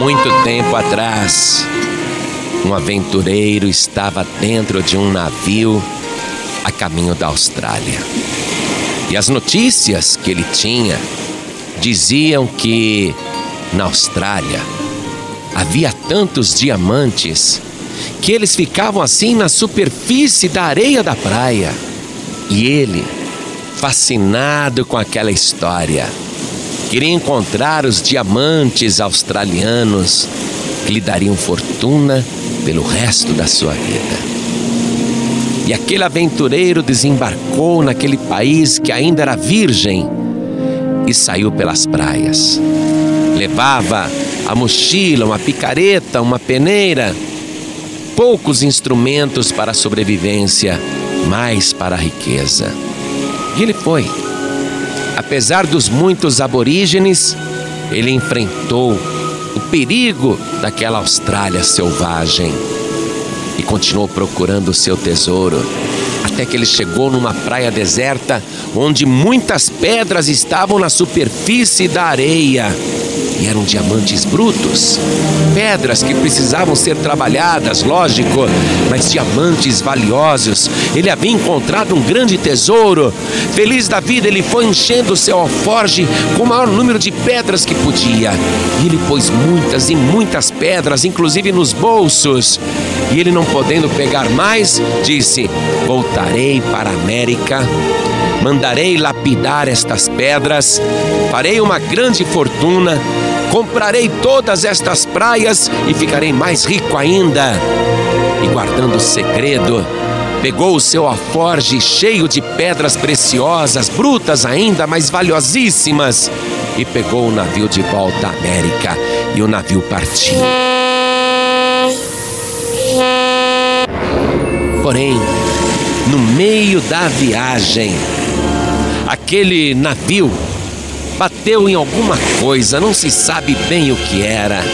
Muito tempo atrás, um aventureiro estava dentro de um navio a caminho da Austrália. E as notícias que ele tinha diziam que na Austrália havia tantos diamantes que eles ficavam assim na superfície da areia da praia. E ele, fascinado com aquela história, queria encontrar os diamantes australianos que lhe dariam fortuna pelo resto da sua vida. E aquele aventureiro desembarcou naquele país que ainda era virgem e saiu pelas praias. Levava a mochila, uma picareta, uma peneira, poucos instrumentos para a sobrevivência, mais para a riqueza. E ele foi. Apesar dos muitos aborígenes, ele enfrentou o perigo daquela Austrália selvagem e continuou procurando o seu tesouro, até que ele chegou numa praia deserta onde muitas pedras estavam na superfície da areia. E eram diamantes brutos, pedras que precisavam ser trabalhadas, lógico, mas diamantes valiosos. Ele havia encontrado um grande tesouro. Feliz da vida, ele foi enchendo seu alforge com o maior número de pedras que podia. E ele pôs muitas e muitas pedras, inclusive nos bolsos. E ele, não podendo pegar mais, disse: Voltarei para a América mandarei lapidar estas pedras, farei uma grande fortuna Comprarei todas estas praias e ficarei mais rico ainda. E guardando o segredo, pegou o seu alforge cheio de pedras preciosas, brutas ainda, mas valiosíssimas, e pegou o navio de volta à América. E o navio partiu. Meio da viagem, aquele navio bateu em alguma coisa, não se sabe bem o que era.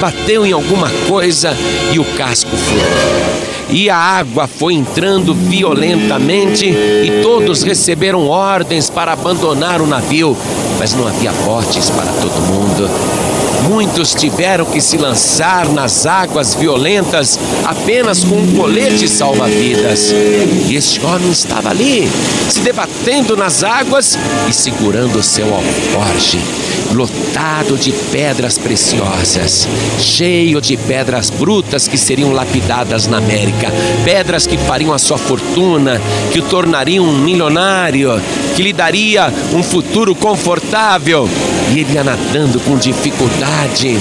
Bateu em alguma coisa e o casco furou. E a água foi entrando violentamente e todos receberam ordens para abandonar o navio, mas não havia botes para todo mundo. Muitos tiveram que se lançar nas águas violentas apenas com um colete salva-vidas. E este homem estava ali, se debatendo nas águas e segurando seu alforge, lotado de pedras preciosas, cheio de pedras brutas que seriam lapidadas na América, pedras que fariam a sua fortuna, que o tornariam um milionário, que lhe daria um futuro confortável. E ele ia nadando com dificuldade.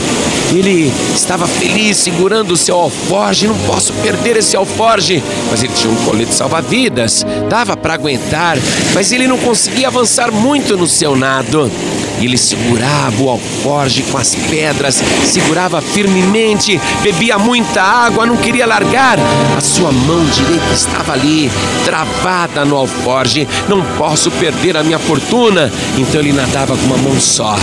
Ele estava feliz segurando o seu alforge. Não posso perder esse alforge. Mas ele tinha um colete salva-vidas. Dava para aguentar. Mas ele não conseguia avançar muito no seu nado. Ele segurava o alforge com as pedras, segurava firmemente, bebia muita água, não queria largar. A sua mão direita estava ali, travada no alforge. Não posso perder a minha fortuna. Então ele nadava com uma mão só.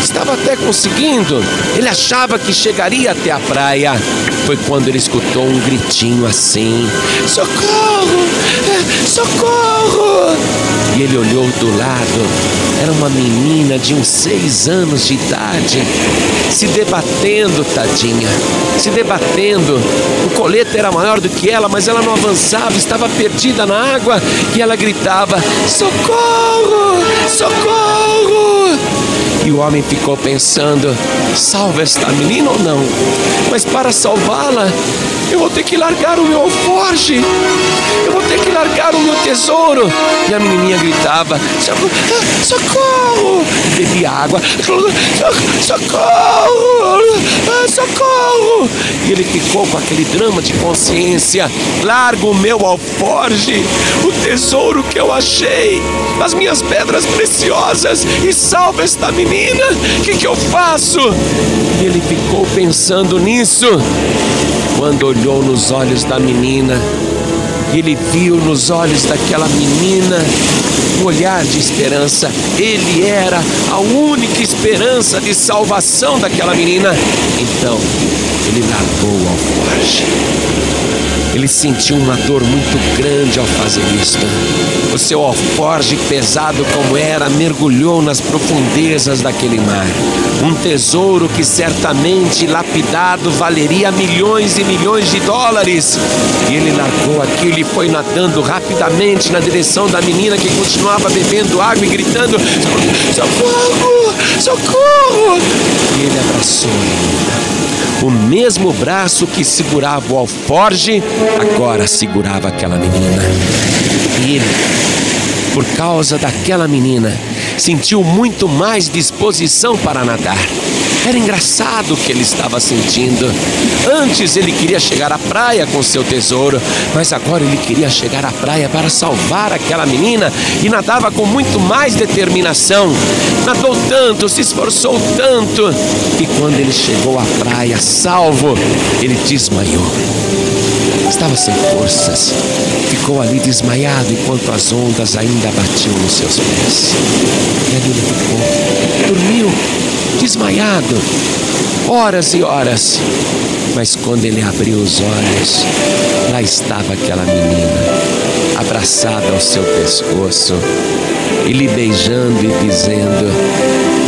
Estava até conseguindo. Ele achava que chegaria até a praia. Foi quando ele escutou um gritinho assim: Socorro! Socorro! E ele olhou do lado. Era uma menina de uns seis anos de idade, se debatendo, tadinha, se debatendo. O colete era maior do que ela, mas ela não avançava, estava perdida na água e ela gritava: Socorro! Socorro! E o homem ficou pensando: salva esta menina ou não? Mas para salvá-la, eu vou ter que largar o meu alforge, eu vou ter que largar o meu tesouro. E a menininha gritava: socorro! bebia água: socorro! socorro! E ele ficou com aquele drama de consciência: largo o meu alforge, o tesouro que eu achei, as minhas pedras preciosas, e salva esta menina menina, o que, que eu faço? E ele ficou pensando nisso. Quando olhou nos olhos da menina, ele viu nos olhos daquela menina um olhar de esperança. Ele era a única esperança de salvação daquela menina. Então, ele largou o alforje Ele sentiu uma dor muito grande ao fazer isto. O seu alforge, pesado como era, mergulhou nas profundezas daquele mar. Um tesouro que certamente lapidado valeria milhões e milhões de dólares. E ele largou aquilo e foi nadando rapidamente na direção da menina que continuava bebendo água e gritando: Socorro! Socorro! E ele abraçou a menina. O mesmo braço que segurava o alforge, agora segurava aquela menina. E ele, por causa daquela menina, sentiu muito mais disposição para nadar. Era engraçado o que ele estava sentindo. Antes ele queria chegar à praia com seu tesouro, mas agora ele queria chegar à praia para salvar aquela menina e nadava com muito mais determinação. Nadou tanto, se esforçou tanto, que quando ele chegou à praia salvo, ele desmaiou. Estava sem forças, ficou ali desmaiado enquanto as ondas ainda batiam nos seus pés. E ali ele ficou, dormiu desmaiado, horas e horas. Mas quando ele abriu os olhos, lá estava aquela menina, abraçada ao seu pescoço, e lhe beijando e dizendo: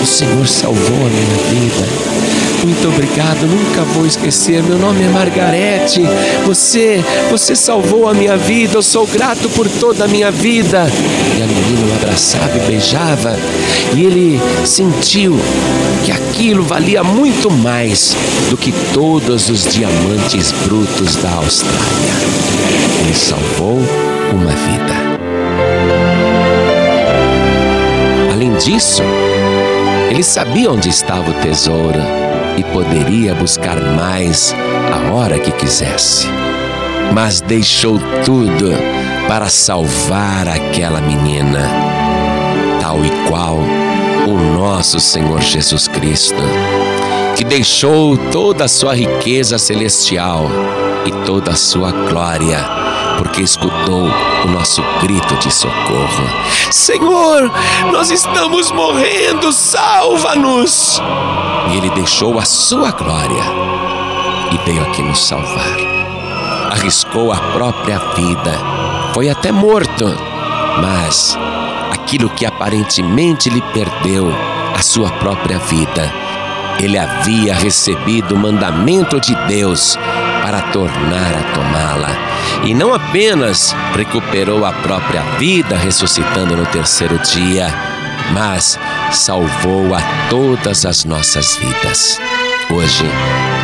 O Senhor salvou a minha vida. Muito obrigado, nunca vou esquecer. Meu nome é Margarete. Você, você salvou a minha vida. Eu sou grato por toda a minha vida. E a menina o abraçava e beijava. E ele sentiu que aquilo valia muito mais do que todos os diamantes brutos da Austrália. Ele salvou uma vida. Além disso, ele sabia onde estava o tesouro e poderia buscar mais a hora que quisesse. Mas deixou tudo para salvar aquela menina, tal e qual o nosso Senhor Jesus Cristo, que deixou toda a sua riqueza celestial e toda a sua glória porque escutou o nosso grito de socorro. Senhor, nós estamos morrendo, salva-nos! E ele deixou a sua glória e veio aqui nos salvar. Arriscou a própria vida, foi até morto, mas aquilo que aparentemente lhe perdeu, a sua própria vida, ele havia recebido o mandamento de Deus para tornar a tomá-la. E não apenas recuperou a própria vida, ressuscitando no terceiro dia, mas salvou a todas as nossas vidas. Hoje,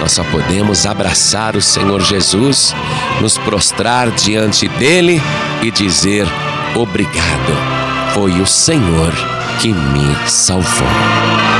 nós só podemos abraçar o Senhor Jesus, nos prostrar diante dele e dizer: Obrigado, foi o Senhor que me salvou.